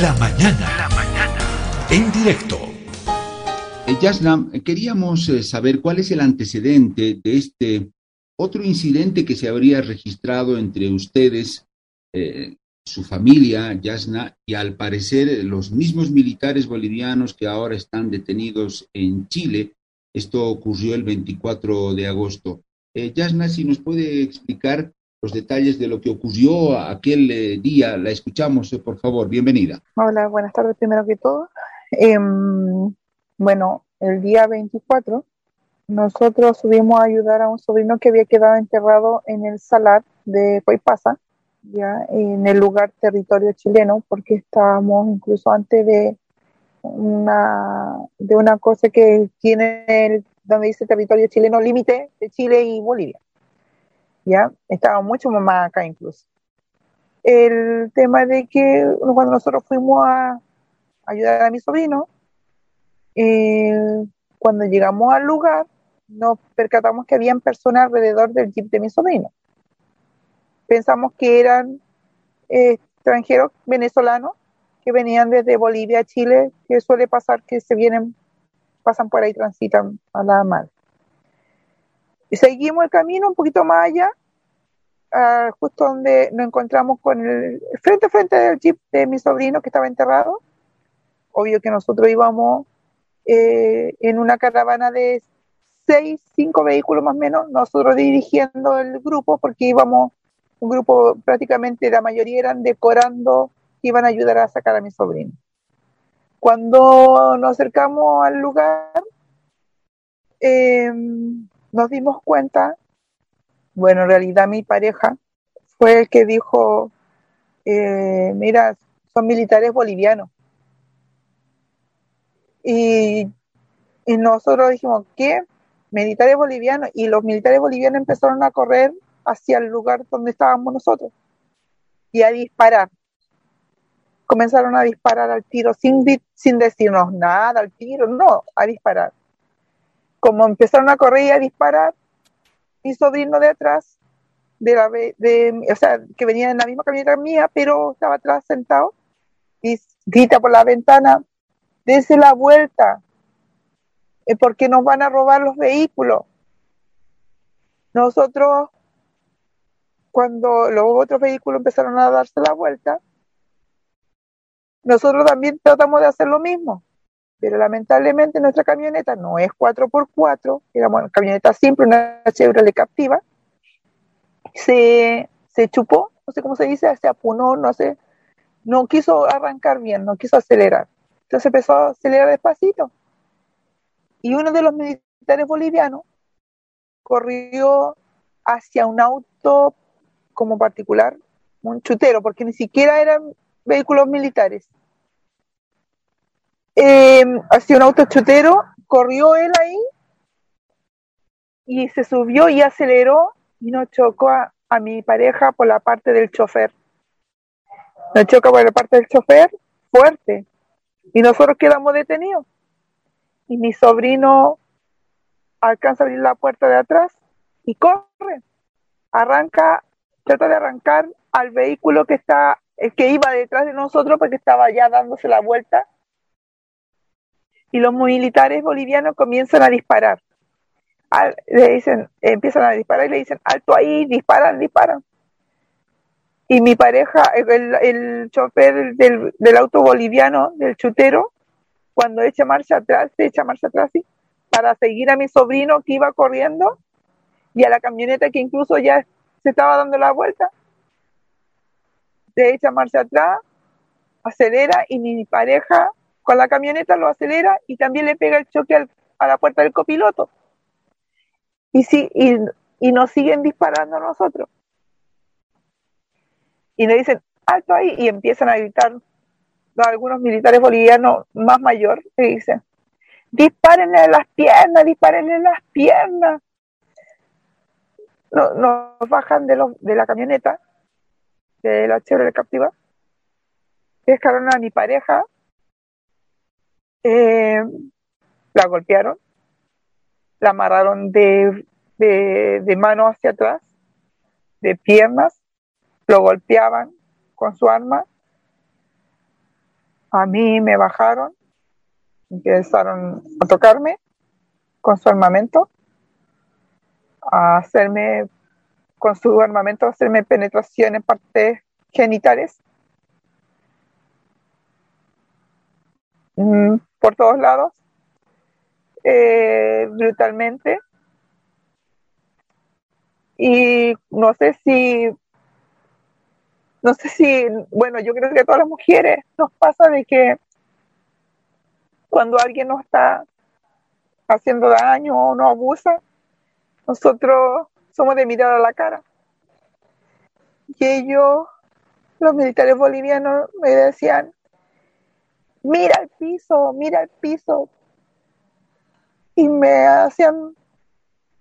La mañana. La mañana. En directo. Eh, Yasna, queríamos eh, saber cuál es el antecedente de este otro incidente que se habría registrado entre ustedes, eh, su familia, Yasna, y al parecer los mismos militares bolivianos que ahora están detenidos en Chile. Esto ocurrió el 24 de agosto. Yasna, si nos puede explicar los detalles de lo que ocurrió aquel eh, día. La escuchamos, eh, por favor. Bienvenida. Hola, buenas tardes primero que todo. Em, bueno, el día 24 nosotros subimos a ayudar a un sobrino que había quedado enterrado en el salar de Coipasa, ya en el lugar territorio chileno, porque estábamos incluso antes de una de una cosa que tiene el, donde dice territorio chileno límite de Chile y Bolivia. ¿Ya? Estaba mucho más acá incluso. El tema de que cuando nosotros fuimos a ayudar a mi sobrino, eh, cuando llegamos al lugar, nos percatamos que habían personas alrededor del jeep de mi sobrino. Pensamos que eran extranjeros venezolanos que venían desde Bolivia a Chile, que suele pasar que se vienen, pasan por ahí, transitan a la mar. Seguimos el camino un poquito más allá, justo donde nos encontramos con el frente a frente del jeep de mi sobrino que estaba enterrado. Obvio que nosotros íbamos eh, en una caravana de seis, cinco vehículos más o menos, nosotros dirigiendo el grupo porque íbamos, un grupo prácticamente la mayoría eran decorando, iban a ayudar a sacar a mi sobrino. Cuando nos acercamos al lugar, eh, nos dimos cuenta, bueno, en realidad mi pareja fue el que dijo, eh, mira, son militares bolivianos. Y, y nosotros dijimos, ¿qué? Militares bolivianos. Y los militares bolivianos empezaron a correr hacia el lugar donde estábamos nosotros y a disparar. Comenzaron a disparar al tiro sin, sin decirnos nada al tiro, no, a disparar como empezaron a correr y a disparar, mi sobrino de atrás, de la, de, o sea, que venía en la misma camioneta mía, pero estaba atrás sentado, y grita por la ventana, dése la vuelta, eh, porque nos van a robar los vehículos. Nosotros, cuando los otros vehículos empezaron a darse la vuelta, nosotros también tratamos de hacer lo mismo pero lamentablemente nuestra camioneta no es 4x4, era una camioneta simple, una Chevrolet Captiva, se, se chupó, no sé cómo se dice, se apunó, no sé, no quiso arrancar bien, no quiso acelerar. Entonces empezó a acelerar despacito. Y uno de los militares bolivianos corrió hacia un auto como particular, un chutero, porque ni siquiera eran vehículos militares eh, hacia un auto chutero, corrió él ahí y se subió y aceleró y nos chocó a, mi pareja por la parte del chofer. Nos chocó por la parte del chofer fuerte y nosotros quedamos detenidos. Y mi sobrino alcanza a abrir la puerta de atrás y corre, arranca, trata de arrancar al vehículo que está, el que iba detrás de nosotros porque estaba ya dándose la vuelta y los militares bolivianos comienzan a disparar. le dicen, empiezan a disparar y le dicen, alto ahí, disparan, disparan. Y mi pareja, el, chofer del, del, auto boliviano, del chutero, cuando echa marcha atrás, se echa marcha atrás, ¿sí? para seguir a mi sobrino que iba corriendo y a la camioneta que incluso ya se estaba dando la vuelta. Se echa marcha atrás, acelera y mi pareja con la camioneta lo acelera y también le pega el choque a la puerta del copiloto. Y, sí, y, nos siguen disparando a nosotros. Y nos dicen, alto ahí, y empiezan a gritar algunos militares bolivianos más mayores, que dicen, dispárenle en las piernas, dispárenle en las piernas. nos bajan de, los, de la camioneta, de la Chevrolet Captiva, pescaron a mi pareja eh, la golpearon, la amarraron de, de, mano hacia atrás, de piernas, lo golpeaban con su arma a mí me bajaron, empezaron a tocarme con su armamento, a hacerme, con su armamento, hacerme penetración en partes genitales. Por todos lados, eh, brutalmente. Y no sé si, no sé si, bueno, yo creo que a todas las mujeres nos pasa de que cuando alguien nos está haciendo daño o nos abusa, nosotros somos de mirar a la cara. Y ellos, los militares bolivianos, me decían, mira el piso, mira el piso. Y me hacían,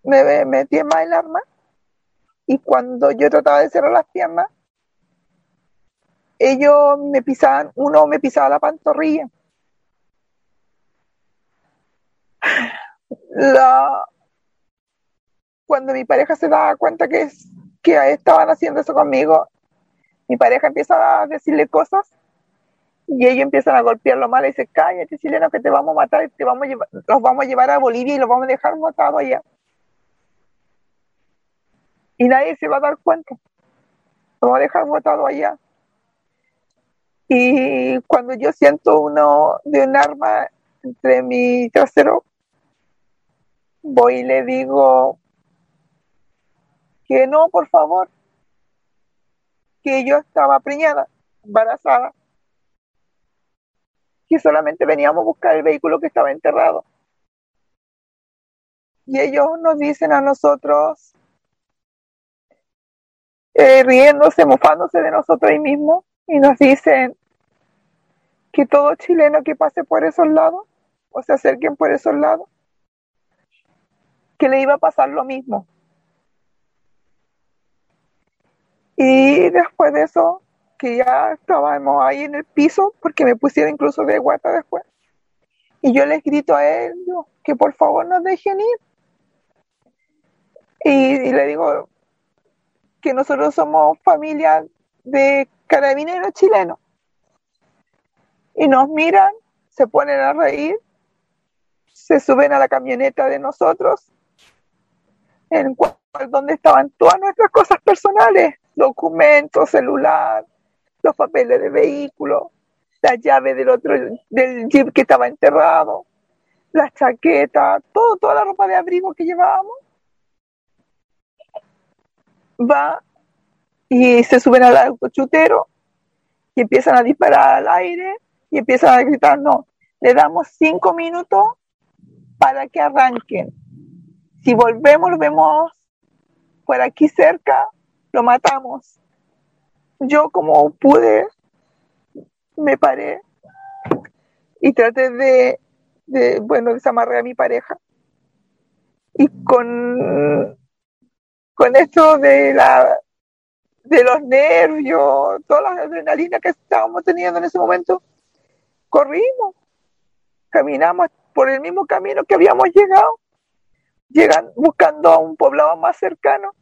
me metí más el arma. Y cuando yo trataba de cerrar las piernas, ellos me pisaban, uno me pisaba la pantorrilla. La, cuando mi pareja se daba cuenta que, que estaban haciendo eso conmigo, mi pareja empieza a decirle cosas y ellos empiezan a golpearlo mal y dice, cállate chileno que te vamos a matar, y te vamos a llevar, los vamos a llevar a Bolivia y los vamos a dejar matados allá. Y nadie se va a dar cuenta. Los vamos a dejar botados allá. Y cuando yo siento uno de un arma entre mi trasero, voy y le digo que no, por favor, que yo estaba preñada, embarazada que solamente veníamos a buscar el vehículo que estaba enterrado. Y ellos nos dicen a nosotros, eh, riéndose, mofándose de nosotros ahí mismos, y nos dicen que todo chileno que pase por esos lados, o se acerquen por esos lados, que le iba a pasar lo mismo. Y después de eso, que ya estábamos ahí en el piso porque me pusieron incluso de guata después. Y yo les grito a él que por favor nos dejen ir. Y, le digo que nosotros somos familia de carabineros chilenos. Y nos miran, se ponen a reír, se suben a la camioneta de nosotros, en cual donde estaban todas nuestras cosas personales, documentos, celular, los papeles de vehículo, la llave del otro, del jeep que estaba enterrado, las chaquetas, todo, toda la ropa de abrigo que llevábamos. Va y se suben al auto chutero y empiezan a disparar al aire y empiezan a gritar, no, le damos cinco minutos para que arranquen. Si volvemos, lo vemos por aquí cerca, lo matamos yo como pude, me paré y traté de, de bueno, desamarrar a mi pareja. Y con, con esto de la de los nervios, toda la adrenalina que estábamos teniendo en ese momento, corrimos, caminamos por el mismo camino que habíamos llegado, llegan, buscando a un poblado más cercano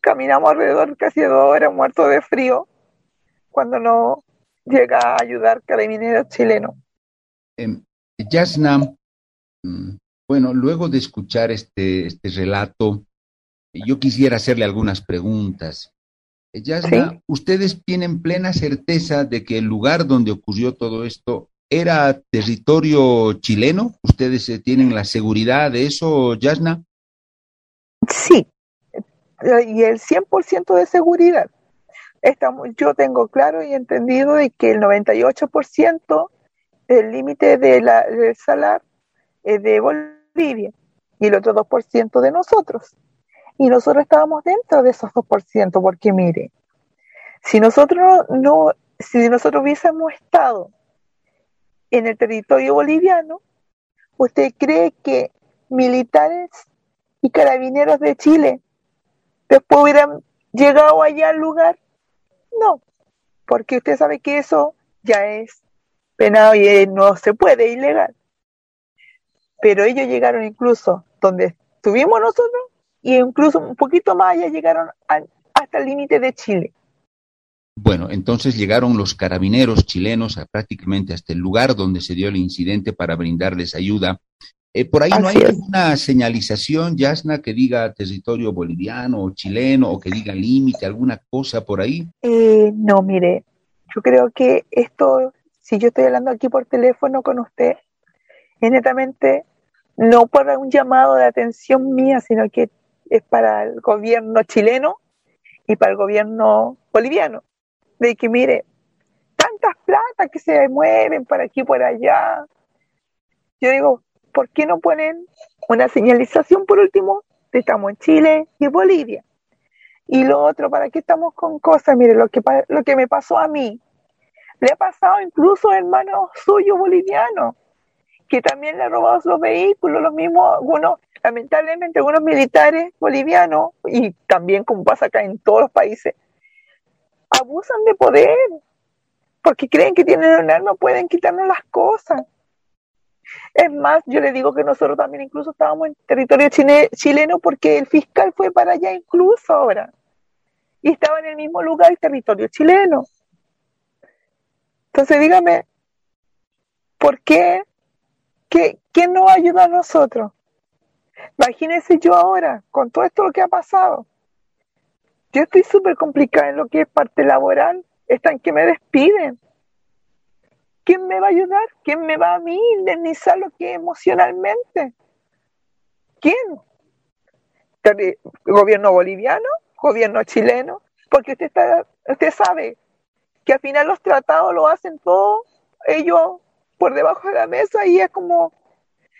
caminamos alrededor casi dos horas muertos de frío cuando no llega a ayudar carabineros chilenos. Eh, Yasna, mm, bueno, luego de escuchar este, este relato, yo quisiera hacerle algunas preguntas. Eh, Yasna, ¿ustedes tienen plena certeza de que el lugar donde ocurrió todo esto era territorio chileno? ¿Ustedes eh, tienen la seguridad de eso, Yasna? Sí, y el 100% de seguridad. Estamos, yo tengo claro y entendido de que el 98% del límite de del salar es de Bolivia y el otro 2% de nosotros. Y nosotros estábamos dentro de esos 2%, porque mire, si nosotros no, si nosotros hubiésemos estado en el territorio boliviano, ¿usted cree que militares y carabineros de Chile después hubieran llegado allá al lugar. No, porque usted sabe que eso ya es penado y no se puede, ilegal. Pero ellos llegaron incluso donde estuvimos nosotros y incluso un poquito más allá llegaron hasta el límite de Chile. Bueno, entonces llegaron los carabineros chilenos a prácticamente hasta el lugar donde se dio el incidente para brindarles ayuda. Eh, por ahí no hay ninguna señalización, Yasna, que diga territorio boliviano o chileno o que diga límite, alguna cosa por ahí. Eh, no, mire, yo creo que esto, si yo estoy hablando aquí por teléfono con usted, es netamente no para un llamado de atención mía, sino que es para el gobierno chileno y para el gobierno boliviano de que mire, tantas platas que se mueven para aquí y por allá. Yo digo, ¿por qué no ponen una señalización por último? Estamos en Chile y Bolivia. Y lo otro, ¿para qué estamos con cosas? Mire, lo que, lo que me pasó a mí, le ha pasado incluso a hermanos suyos bolivianos, que también le han robado los vehículos, los mismos, algunos, lamentablemente, algunos militares bolivianos, y también como pasa acá en todos los países, abusan de poder, porque creen que tienen un arma, pueden quitarnos las cosas. Es más, yo le digo que nosotros también incluso estábamos en territorio chileno porque el fiscal fue para allá incluso ahora. Y estaba en el mismo lugar, el territorio chileno. Entonces dígame, ¿por qué? ¿Qué ¿Quién nos ayuda a nosotros? Imagínense yo ahora, con todo esto lo que ha pasado, yo estoy súper complicada en lo que es parte laboral. Están que me despiden. ¿Quién me va a ayudar? ¿Quién me va a mí indemnizar lo que emocionalmente? ¿Quién? ¿El gobierno boliviano? ¿Gobierno chileno? Porque usted, está, usted sabe que al final los tratados lo hacen todos ellos por debajo de la mesa y es como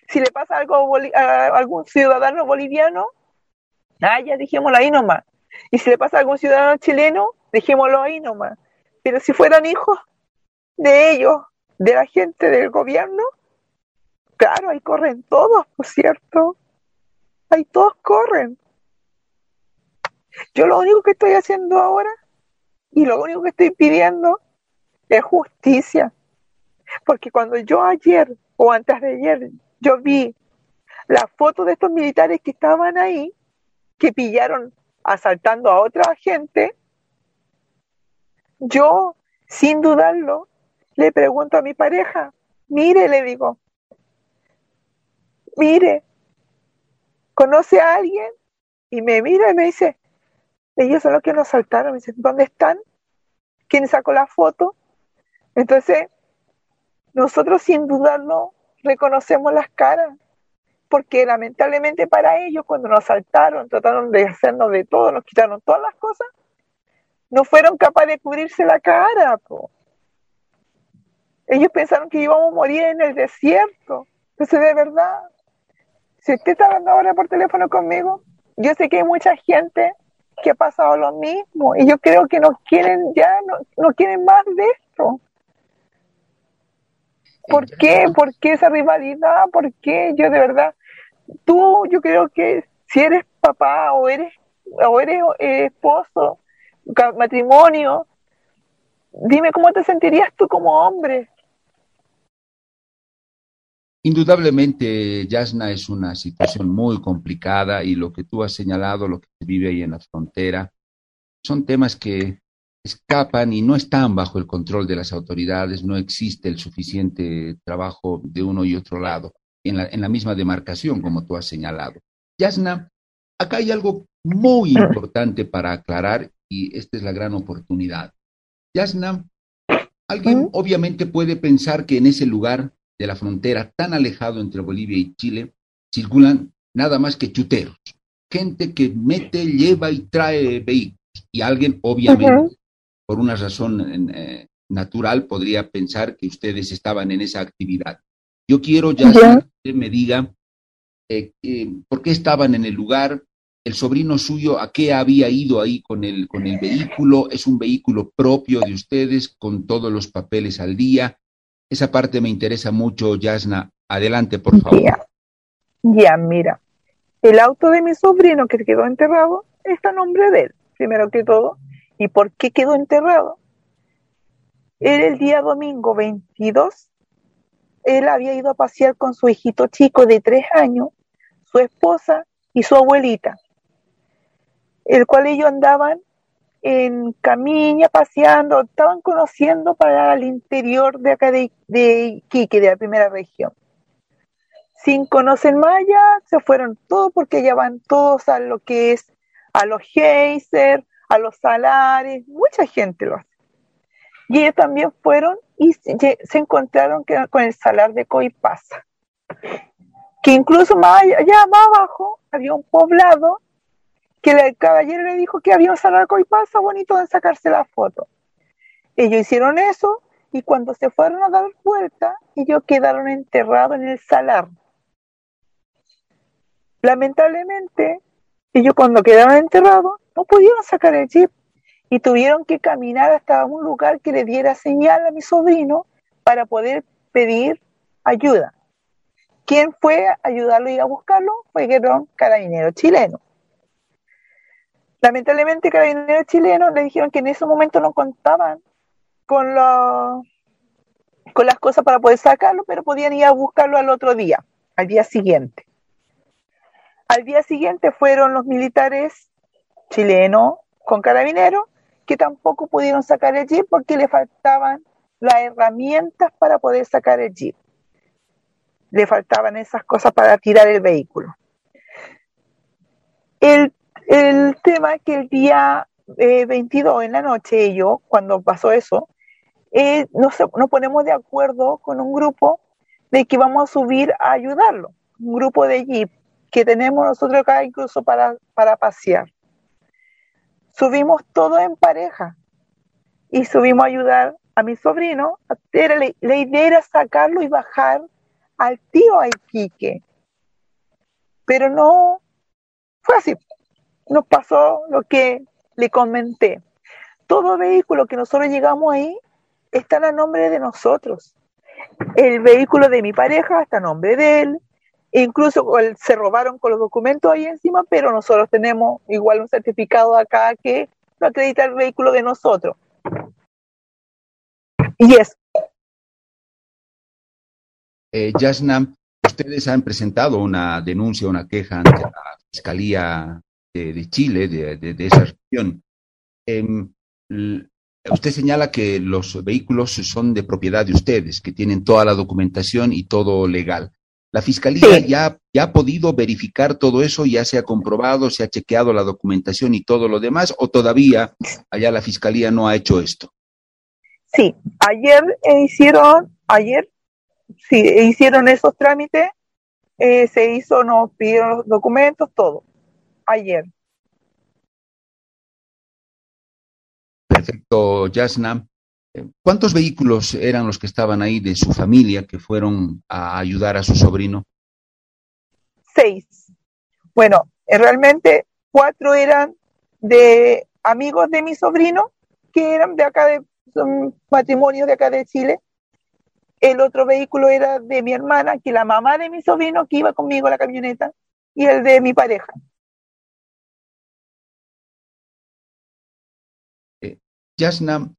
si le pasa algo a algún ciudadano boliviano, ah, ya dijémoslo ahí nomás, y si le pasa a algún ciudadano chileno, dejémoslo ahí nomás. Pero si fueran hijos de ellos, de la gente del gobierno, claro, ahí corren todos, por cierto. Ahí todos corren. Yo lo único que estoy haciendo ahora y lo único que estoy pidiendo es justicia. Porque cuando yo ayer o antes de ayer yo vi la foto de estos militares que estaban ahí, que pillaron asaltando a otra gente, yo, sin dudarlo, le pregunto a mi pareja, mire, le digo, mire, ¿conoce a alguien? Y me mira y me dice, ellos son los que nos asaltaron. Me dice, ¿dónde están? ¿Quién sacó la foto? Entonces, nosotros sin dudarlo reconocemos las caras porque lamentablemente para ellos cuando nos asaltaron, trataron de hacernos de todo, nos quitaron todas las cosas, no fueron capaces de cubrirse la cara. Ellos pensaron que íbamos a morir en el desierto. Entonces, de verdad, si usted está hablando ahora por teléfono conmigo, yo sé que hay mucha gente que ha pasado lo mismo y yo creo que nos quieren ya, no, no quieren más de esto. ¿Por qué? ¿Por qué esa rivalidad? ¿Por qué? Yo de verdad, tú, yo creo que si eres papá o eres, o eres eh, esposo, matrimonio, dime cómo te sentirías tú como hombre. Indudablemente, Yasna, es una situación muy complicada y lo que tú has señalado, lo que se vive ahí en la frontera, son temas que escapan y no están bajo el control de las autoridades, no existe el suficiente trabajo de uno y otro lado en la, en la misma demarcación, como tú has señalado. Yasna, acá hay algo muy importante para aclarar y esta es la gran oportunidad. Yasna, alguien obviamente puede pensar que en ese lugar de la frontera tan alejado entre Bolivia y Chile circulan nada más que chuteros, gente que mete, lleva y trae vehículos. Y alguien, obviamente, por una razón eh, natural, podría pensar que ustedes estaban en esa actividad. Yo quiero ya que usted me diga eh, por qué estaban en el lugar, el sobrino suyo a qué había ido ahí con el, con el vehículo, es un vehículo propio de ustedes con todos los papeles al día. Esa parte me interesa mucho, Yasna. Adelante, por favor. Ya, mira, el auto de mi sobrino que quedó enterrado está a nombre de él, primero que todo. ¿Y por qué quedó enterrado? Era el día domingo 22. Él había ido a pasear con su hijito chico de tres años, su esposa y su abuelita, el cual ellos andaban en Camiña paseando, estaban conociendo para el interior de acá de, de Iquique, de la primera región. Sin conocer Maya, se fueron todos porque ya van todos a lo que es a los Geyser, a los Salares, mucha gente lo hace. Y ellos también fueron y se, encontraron con el salar de Coipasa, que incluso más allá, más abajo, había un poblado que el caballero le dijo que había un salar de Coipasa bonito de sacarse la foto. Ellos hicieron eso y cuando se fueron a dar vuelta, ellos quedaron enterrados en el salar. Lamentablemente, ellos cuando quedaron enterrados no pudieron sacar el jeep y tuvieron que caminar hasta un lugar que le diera señal a mi sobrino para poder pedir ayuda. ¿Quién fue a ayudarlo y a buscarlo? Fue Guerrón Carabinero chileno. Lamentablemente, Carabinero chileno le dijeron que en ese momento no contaban con, con las cosas para poder sacarlo, pero podían ir a buscarlo al otro día, al día siguiente. Al día siguiente fueron los militares chilenos con carabineros que tampoco pudieron sacar el jeep porque le faltaban las herramientas para poder sacar el jeep. Le faltaban esas cosas para tirar el vehículo. El, tema es que el día 22 eh, en la noche, ellos, cuando pasó eso, eh, nos, ponemos de acuerdo con un grupo de que vamos a subir a ayudarlo, un grupo de jeep que tenemos nosotros acá incluso para, para pasear. Subimos todo en pareja y subimos a ayudar a mi sobrino. La, idea era sacarlo y bajar al tío Aiquique. Pero no fue así. Nos pasó lo que le comenté. Todo vehículo que nosotros llegamos ahí está a nombre de nosotros. El vehículo de mi pareja está a nombre de él, Incluso se robaron con los documentos ahí encima, pero nosotros tenemos igual un certificado acá que no acredita el vehículo de nosotros. Y eso. Eh, Yasna, ustedes han presentado una denuncia, una queja ante la Fiscalía de, Chile, de, esa región. Em, usted señala que los vehículos son de propiedad de ustedes, que tienen toda la documentación y todo legal. ¿La Fiscalía ya, ya ha podido verificar todo eso? ¿Ya se ha comprobado, se ha chequeado la documentación y todo lo demás? ¿O todavía allá la Fiscalía no ha hecho esto? Sí, ayer hicieron, ayer, sí, hicieron esos trámites, eh, se hizo, nos pidieron los documentos, todo, ayer. Perfecto, Yasna. ¿Cuántos vehículos eran los que estaban ahí de su familia que fueron a ayudar a su sobrino? Seis. Bueno, eh, realmente cuatro eran de amigos de mi sobrino, que eran de acá, de, matrimonios de acá de Chile. El otro vehículo era de mi hermana, que la mamá de mi sobrino, que iba conmigo a la camioneta, y el de mi pareja. Yasna,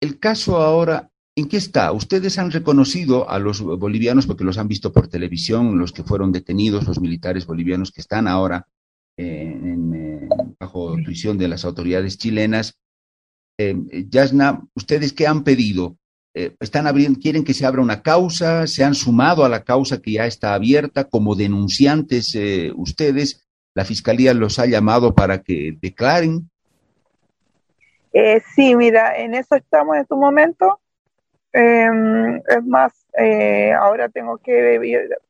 el caso ahora, ¿en qué está? Ustedes han reconocido a los bolivianos, porque los han visto por televisión, los que fueron detenidos, los militares bolivianos que están ahora eh, eh, bajo tuición de las autoridades chilenas. Eh, Yasna, ¿ustedes qué han pedido? están abriendo, quieren que se abra una causa, se han sumado a la causa que ya está abierta como denunciantes ustedes, la fiscalía los ha llamado para que declaren. Eh, sí, mira, en eso estamos en este momento. Em, es más, eh, ahora tengo que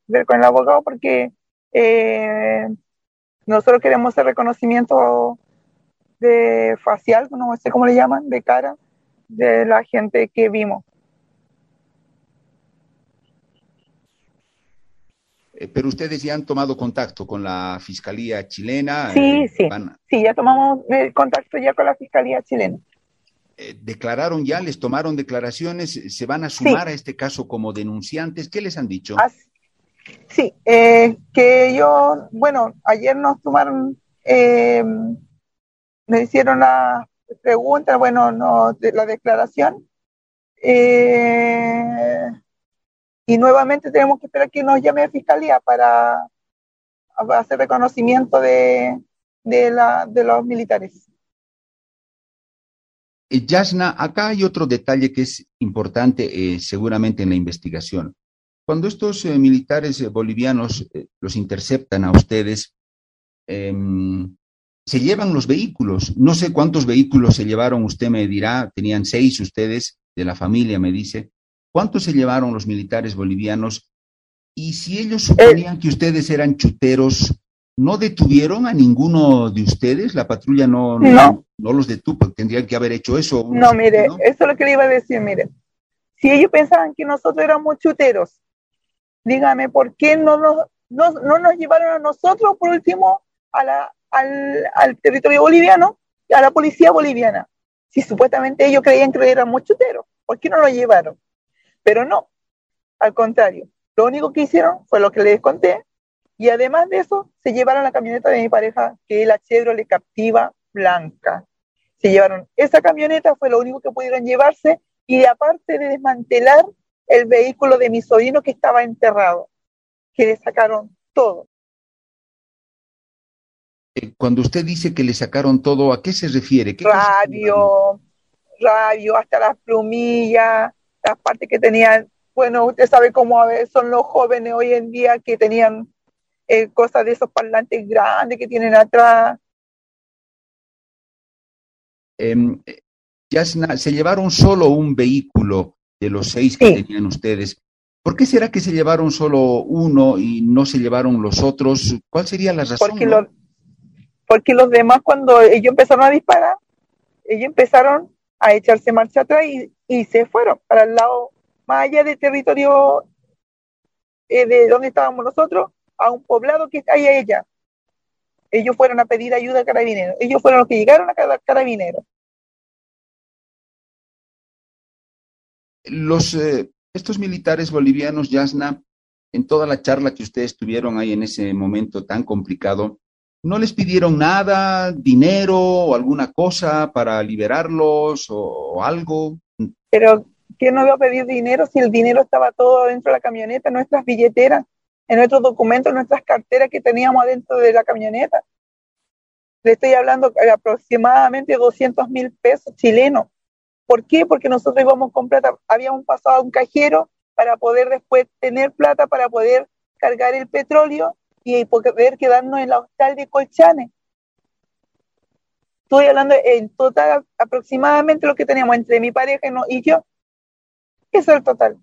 ver con el abogado porque eh, nosotros queremos el reconocimiento de facial, no sé cómo le llaman, de cara de la gente que vimos. Pero ustedes ya han tomado contacto con la Fiscalía chilena. Sí, sí, sí, ya tomamos contacto ya con la Fiscalía chilena. Eh, ¿Declararon ya, les tomaron declaraciones, se van a sumar a este caso como denunciantes? ¿Qué les han dicho? sí, eh, que yo, bueno, ayer nos tomaron, eh, me hicieron la pregunta, bueno, no, la declaración. Y nuevamente tenemos que esperar que nos llame la fiscalía para hacer reconocimiento de, de los militares. Eh, Yasna, acá hay otro detalle que es importante eh, seguramente en la investigación. Cuando estos eh, militares bolivianos los interceptan a ustedes, em, se llevan los vehículos. No sé cuántos vehículos se llevaron, usted me dirá, tenían seis ustedes de la familia, me dice. ¿Cuántos se llevaron los militares bolivianos? Y si ellos suponían que ustedes eran chuteros, ¿No detuvieron a ninguno de ustedes? ¿La patrulla no, no. no, los detuvo? Tendrían que haber hecho eso. No, mire, eso es lo que le iba a decir, mire. Si ellos pensaban que nosotros éramos chuteros, dígame, ¿por qué no nos, no, nos llevaron a nosotros, por último, a la, al, al, territorio boliviano, a la policía boliviana? Si supuestamente ellos creían que éramos chuteros, ¿por qué no nos llevaron? Pero no, al contrario, lo único que hicieron fue lo que les conté, y además de eso, se llevaron la camioneta de mi pareja, que es la Chevrolet Captiva Blanca. Se llevaron esa camioneta, fue lo único que pudieron llevarse, y aparte de desmantelar el vehículo de mi sobrino que estaba enterrado, que le sacaron todo. Eh, cuando usted dice que le sacaron todo, ¿a qué se refiere? ¿Qué radio, radio, hasta las plumillas, las partes que tenían, bueno, usted sabe cómo son los jóvenes hoy en día que tenían eh, cosas de esos parlantes grandes que tienen atrás. Ya se llevaron solo un vehículo de los seis que tenían ustedes. ¿Por qué será que se llevaron solo uno y no se llevaron los otros? ¿Cuál sería la razón? Porque, porque los demás, cuando ellos empezaron a disparar, ellos empezaron a echarse marcha atrás y, se fueron para el lado más allá del territorio eh, de donde estábamos nosotros, a un poblado que está ahí ella. Ellos fueron a pedir ayuda a carabineros. Ellos fueron los que llegaron a carabineros. Los, eh, estos militares bolivianos, Yasna, en toda la charla que ustedes tuvieron ahí en ese momento tan complicado, ¿no les pidieron nada, dinero o alguna cosa para liberarlos o, algo? Pero, ¿quién no iba a pedir dinero si el dinero estaba todo dentro de la camioneta, nuestras billeteras? en nuestros documentos, en nuestras carteras que teníamos adentro de la camioneta. Le estoy hablando de aproximadamente 200 mil pesos chilenos. ¿Por qué? Porque nosotros íbamos con plata, habíamos pasado a un cajero para poder después tener plata para poder cargar el petróleo y poder quedarnos en la hostal de Colchanes. Estoy hablando en total aproximadamente lo que teníamos entre mi pareja y yo. Eso es el total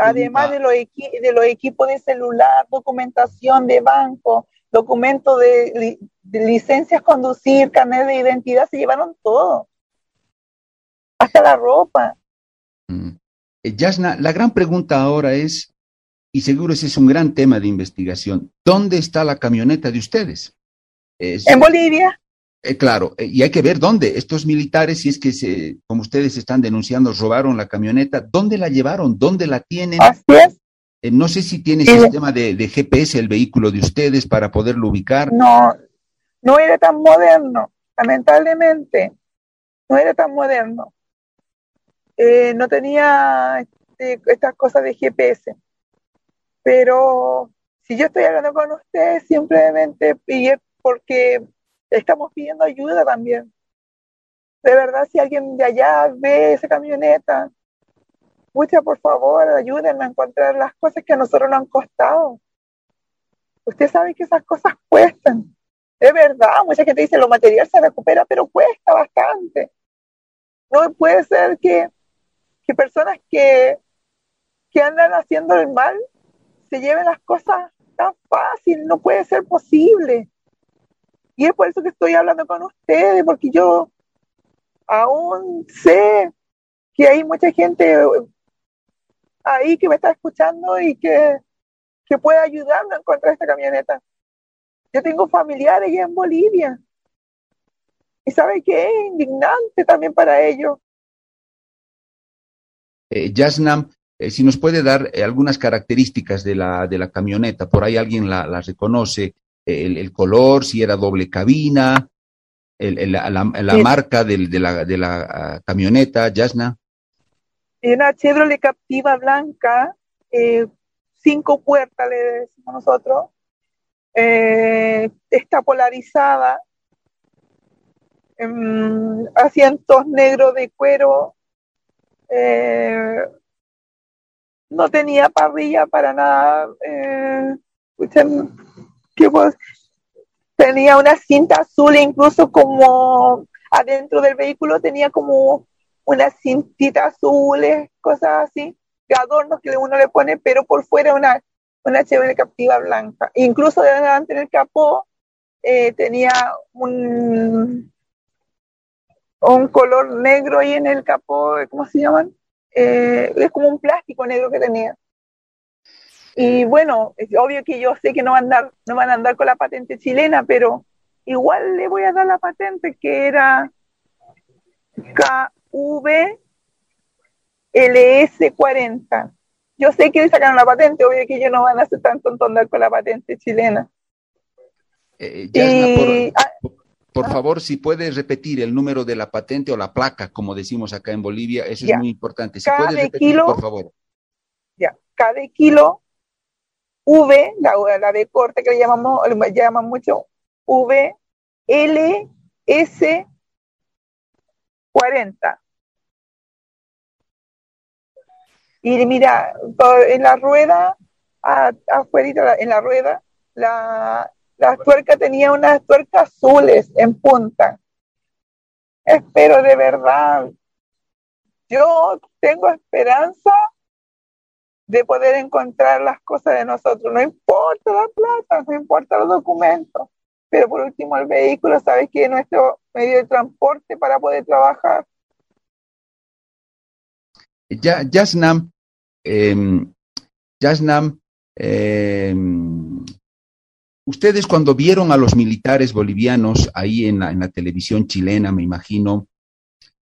además de los, de los equipos de celular, documentación de banco, documentos de, licencias conducir, carnet de identidad, se llevaron todo. Hasta la ropa. Mm. Eh, Yasna, la gran pregunta ahora es, y seguro ese es un gran tema de investigación, ¿dónde está la camioneta de ustedes? en Bolivia. Eh, claro, eh, y hay que ver dónde estos militares, si es que, se, como ustedes están denunciando, robaron la camioneta, ¿dónde la llevaron? ¿Dónde la tienen? Así es. Eh, no sé si tiene sistema de, GPS el vehículo de ustedes para poderlo ubicar. No, no era tan moderno, lamentablemente, no era tan moderno. no tenía este, estas cosas de GPS. Pero si yo estoy hablando con ustedes, simplemente pide porque estamos pidiendo ayuda también. De verdad, si alguien de allá ve esa camioneta, mucha por favor, ayúdenme a encontrar las cosas que a nosotros nos han costado. Usted sabe que esas cosas cuestan. Es verdad, mucha gente dice lo material se recupera, pero cuesta bastante. No puede ser que, que personas que, que andan haciendo el mal se lleven las cosas tan fácil, no puede ser posible. Y es por eso que estoy hablando con ustedes, porque yo aún sé que hay mucha gente ahí que me está escuchando y que, que puede ayudarme a encontrar esta camioneta. Yo tengo familiares en Bolivia. Y sabe que es indignante también para ellos. Eh, Jasnam, eh, si nos puede dar eh, algunas características de la, de la camioneta, por ahí alguien la, la reconoce, el, color, si era doble cabina, la, marca de, la, de la ah, camioneta, Yasna. Una Chevrolet Captiva blanca, eh, cinco puertas, le decimos nosotros. Está polarizada. em, asientos negros de cuero, eh, no tenía parrilla para nada, eh, tenía una cinta azul, incluso como adentro del vehículo tenía como unas cintitas azules, cosas así, adornos que uno le pone, pero por fuera una, una chévere captiva blanca. Incluso delante en el capó eh, tenía un, un color negro ahí en el capó, ¿cómo se llaman? Eh, es como un plástico negro que tenía. Y bueno, es obvio que yo sé que no van, a andar, no van a andar con la patente chilena, pero igual le voy a dar la patente que era KVLS40. Yo sé que le sacaron la patente, obvio que ellos no van a hacer tanto andar con la patente chilena. Eh, y, ah, por ah. favor, si puedes repetir el número de la patente o la placa, como decimos acá en Bolivia, eso es muy importante. Si puedes repetir, por favor. Ya, cada kilo V, la, la B corta que le llamamos, le llaman mucho V, L, S, 40. Y mira, en la rueda, afuera, en la rueda, la, la tuerca tenía unas tuercas azules en punta. Espero de verdad, yo tengo esperanza de poder encontrar las cosas de nosotros. No importa la plata, no importa los documentos, pero por último el vehículo, sabes que es nuestro medio de transporte para poder trabajar. Ya, Jasnam, eh, Jasnam, eh, Ustedes cuando vieron a los militares bolivianos ahí en la, televisión chilena, me imagino,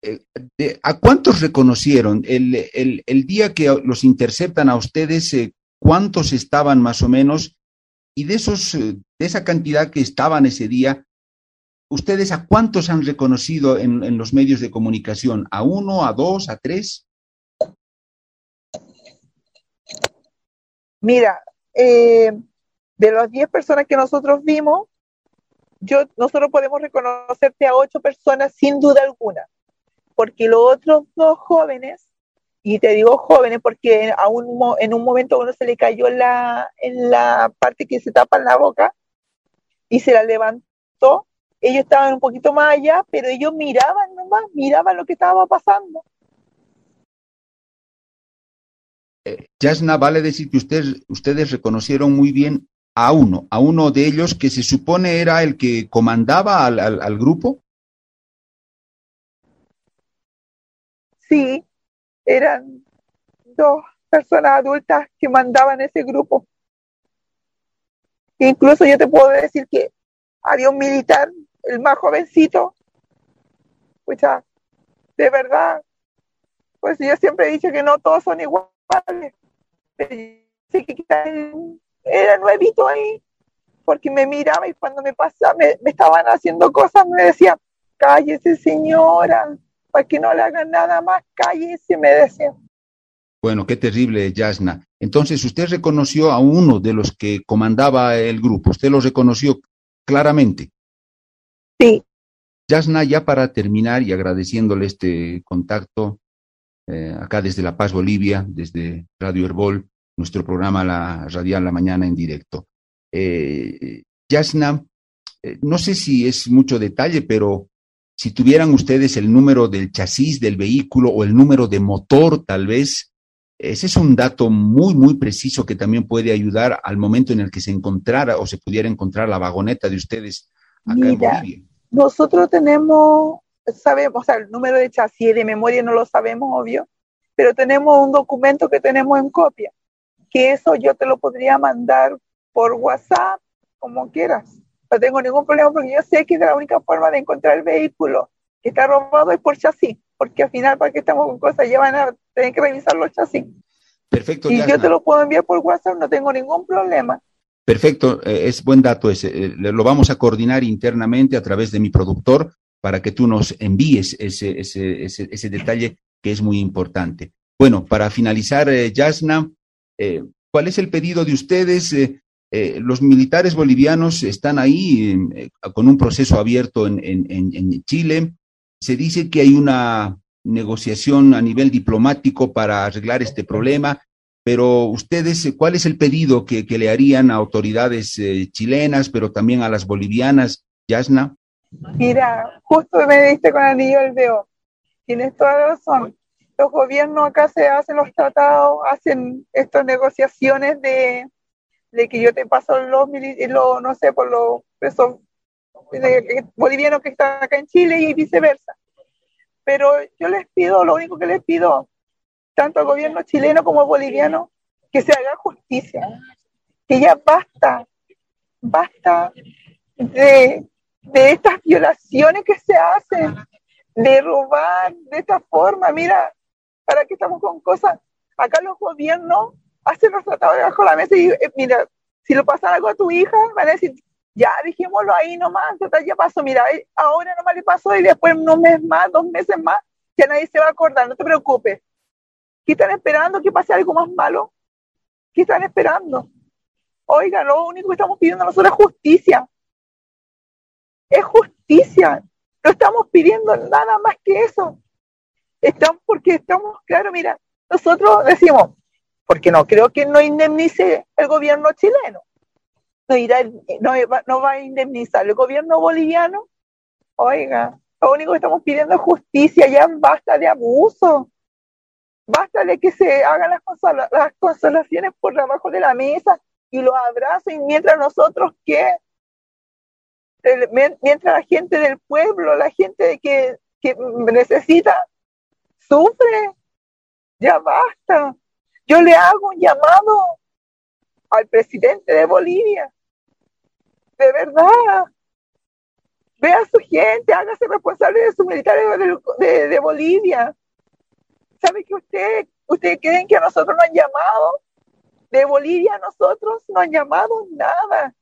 eh, ¿a cuántos reconocieron? El, día que los interceptan a ustedes, eh, ¿cuántos estaban más o menos? Y de, esos, eh, de esa cantidad que estaban ese día, ¿ustedes a cuántos han reconocido en, los medios de comunicación? ¿A uno, a dos, a tres? Mira, de las 10 personas que nosotros vimos, yo, nosotros podemos reconocerte a 8 personas sin duda alguna, porque los otros dos jóvenes, y te digo jóvenes porque en un momento uno se le cayó la, en la parte que se tapa en la boca y se la levantó, ellos estaban un poquito más allá, pero ellos miraban nomás, miraban lo que estaba pasando. Eh, Yasna, vale decir que ustedes, ustedes reconocieron muy bien a uno, a uno de ellos que se supone era el que comandaba al, al, grupo? Sí, eran dos personas adultas que mandaban ese grupo. Incluso yo te puedo decir que había un militar, el más jovencito, pues de verdad, pues yo siempre he dicho que no todos son iguales. Sí que era nuevito ahí, porque me miraba y cuando me pasaba, me, estaban haciendo cosas, me decía, cállese señora, para que no le hagan nada más, cállese, me decía. Bueno, qué terrible, Yasna. Entonces, usted reconoció a uno de los que comandaba el grupo, usted lo reconoció claramente. Sí. Yasna, ya para terminar y agradeciéndole este contacto eh, acá desde La Paz, Bolivia, desde Radio Herbol, nuestro programa La Radial La Mañana en directo. Eh, Yasna, eh, no sé si es mucho detalle, pero si tuvieran ustedes el número del chasis del vehículo o el número de motor, tal vez, ese es un dato muy, muy preciso que también puede ayudar al momento en el que se encontrara o se pudiera encontrar la vagoneta de ustedes acá en Bolivia. Nosotros tenemos, sabemos, o sea, el número de chasis de memoria no lo sabemos, obvio, pero tenemos un documento que tenemos en copia que eso yo te lo podría mandar por WhatsApp, como quieras. No tengo ningún problema porque yo sé que es la única forma de encontrar el vehículo que está robado es por chasis, porque al final para que estamos con cosas ya van a tener que revisar los chasis. Perfecto. Y yo te lo puedo enviar por WhatsApp, no tengo ningún problema. Perfecto, eh, es buen dato ese. Eh, lo vamos a coordinar internamente a través de mi productor para que tú nos envíes ese, ese, ese, detalle que es muy importante. Bueno, para finalizar, eh, Yasna, eh, ¿Cuál es el pedido de ustedes? Eh, Eh, los militares bolivianos están ahí eh, con un proceso abierto en, Chile. Se dice que hay una negociación a nivel diplomático para arreglar este problema, pero ustedes, ¿cuál es el pedido que, le harían a autoridades chilenas, pero también a las bolivianas, Yasna? Mira, justo me diste con anillo el dedo. Tienes toda la razón. Los gobiernos acá se hacen los tratados, hacen estas negociaciones de, de que yo te paso los, los no sé, por los bolivianos que están acá en Chile y viceversa. Pero yo les pido, lo único que les pido, tanto al gobierno chileno como al boliviano, que se haga justicia, que ya basta, basta de de estas violaciones que se hacen, de robar de esta forma. Mira, para que estamos con cosas. Acá los gobiernos hacen los tratados debajo la mesa y eh, mira, si lo pasa algo a tu hija, van a decir, ya dijémoslo ahí nomás, total ya pasó, mira, eh, ahora nomás le pasó y después un mes más, dos meses más, ya nadie se va a acordar, no te preocupes. ¿Qué están esperando que pase algo más malo? ¿Qué están esperando? Oiga, lo único que estamos pidiendo nosotros es justicia es justicia. No estamos pidiendo nada más que eso. Estamos porque estamos, claro, mira, nosotros decimos, porque no creo que no indemnice el gobierno chileno. No, irá, no, no va a indemnizar el gobierno boliviano. Oiga, lo único que estamos pidiendo es justicia, ya basta de abuso. Basta de que se hagan las, las consolaciones por debajo de la mesa y los abracen mientras nosotros, ¿qué? mientras la gente del pueblo, la gente que, que necesita, sufre, ya basta. Yo le hago un llamado al presidente de Bolivia. De verdad. Ve a su gente, hágase responsable de sus militares de, Bolivia. ¿Sabe que usted, ustedes creen que a nosotros nos han llamado? De Bolivia a nosotros no han llamado nada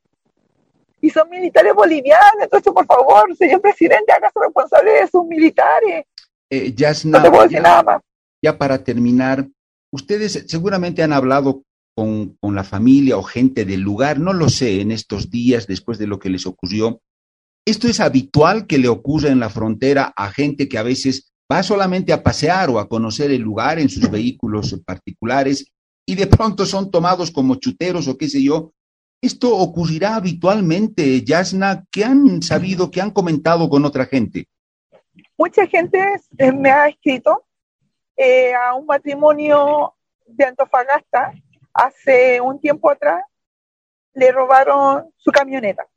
y son militares bolivianos. Entonces, por favor, señor presidente, hágase responsable de sus militares. Eh, no te puedo decir nada más. Ya para terminar, ustedes seguramente han hablado con, con, la familia o gente del lugar, no lo sé, en estos días después de lo que les ocurrió. ¿Esto es habitual que le ocurra en la frontera a gente que a veces va solamente a pasear o a conocer el lugar en sus vehículos particulares y de pronto son tomados como chuteros o qué sé yo ¿Esto ocurrirá habitualmente, Yasna? ¿Qué han sabido, qué han comentado con otra gente? Mucha gente eh, me ha escrito eh, a un matrimonio de Antofagasta hace un tiempo atrás, le robaron su camioneta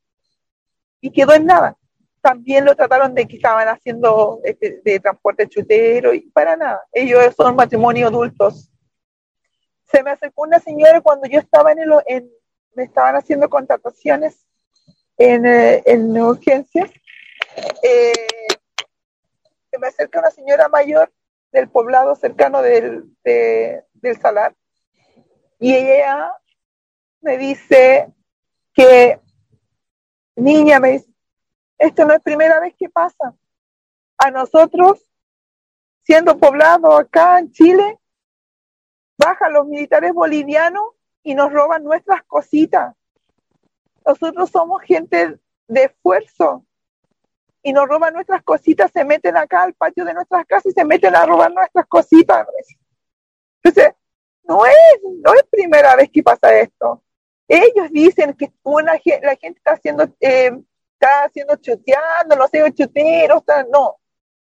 y quedó en nada. También lo trataron de que estaban haciendo este, de transporte chutero y para nada. Ellos son matrimonio adultos. Se me acercó una señora cuando yo estaba en, el, me estaban haciendo contrataciones en, eh, en urgencias. Me acerca una señora mayor del poblado cercano del, del Salar y ella me dice que, niña, me dice, esto no es primera vez que pasa. A nosotros, siendo poblado acá en Chile, bajan los militares bolivianos y nos roban nuestras cositas. Nosotros somos gente de esfuerzo y nos roban nuestras cositas, se meten acá al patio de nuestras casas y se meten a robar nuestras cositas. Entonces, no es, no es primera vez que pasa esto. Ellos dicen que una, la gente está haciendo, eh, está haciendo chuteando, no sé, chuteros, no,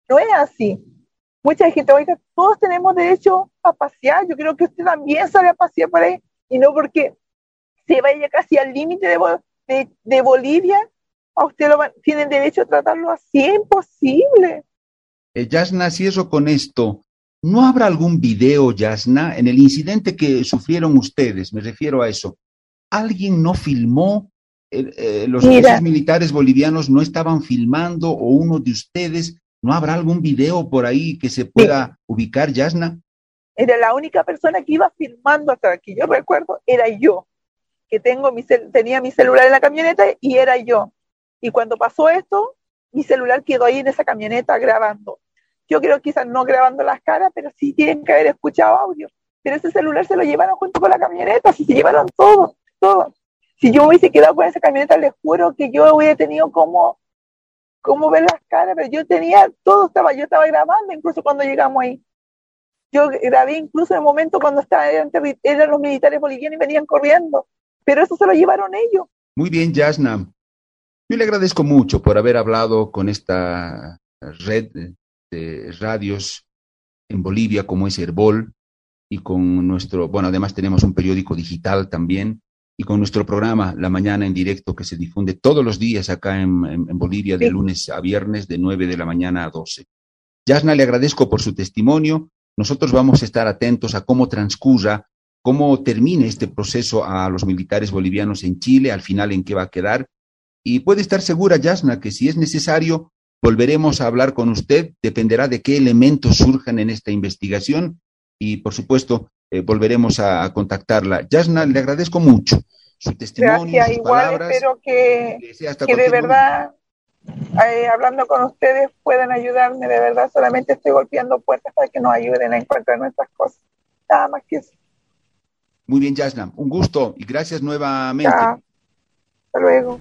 no es así. Mucha gente, oiga, todos tenemos derecho a pasear, yo creo que usted también sale a pasear por ahí, y no porque se vaya casi al límite de, de, Bolivia, a usted lo tienen derecho a tratarlo así, es imposible. Eh, Yasna, cierro con esto. ¿No habrá algún video, Yasna, en el incidente que sufrieron ustedes? Me refiero a eso. ¿Alguien no filmó? Eh, eh, ¿Los militares bolivianos no estaban filmando o uno de ustedes? ¿No habrá algún video por ahí que se pueda ubicar, Yasna? Era la única persona que iba filmando hasta que yo recuerdo, era yo, que tengo mi tenía mi celular en la camioneta y era yo. Y cuando pasó esto, mi celular quedó ahí en esa camioneta grabando. Yo creo quizás no grabando las caras, pero sí tienen que haber escuchado audio. Pero ese celular se lo llevaron junto con la camioneta, se llevaron todo, todo. si yo hubiese quedado con esa camioneta, les juro que yo hubiera tenido como, como ver las caras, pero yo tenía, todo estaba, yo estaba grabando incluso cuando llegamos ahí. Yo grabé incluso en el momento cuando estaban, eran los militares bolivianos y venían corriendo, pero eso se lo llevaron ellos. Muy bien, Yasna. Yo le agradezco mucho por haber hablado con esta red de radios en Bolivia como es Herbol y con nuestro, bueno, además tenemos un periódico digital también y con nuestro programa La Mañana en directo que se difunde todos los días acá en, Bolivia de lunes a viernes de 9 de la mañana a 12. Yasna, le agradezco por su testimonio. Nosotros vamos a estar atentos a cómo transcurra, cómo termine este proceso a los militares bolivianos en Chile, al final en qué va a quedar. Y puede estar segura, Yasna, que si es necesario, volveremos a hablar con usted. Dependerá de qué elementos surjan en esta investigación y, por supuesto, eh, volveremos a, contactarla. Yasna, le agradezco mucho su testimonio. Gracias, igual espero que, que de verdad, eh, hablando con ustedes, puedan ayudarme. De verdad, solamente estoy golpeando puertas para que nos ayuden a encontrar nuestras cosas. Nada más que eso. Muy bien, Yasna. Un gusto y gracias nuevamente. Hasta luego.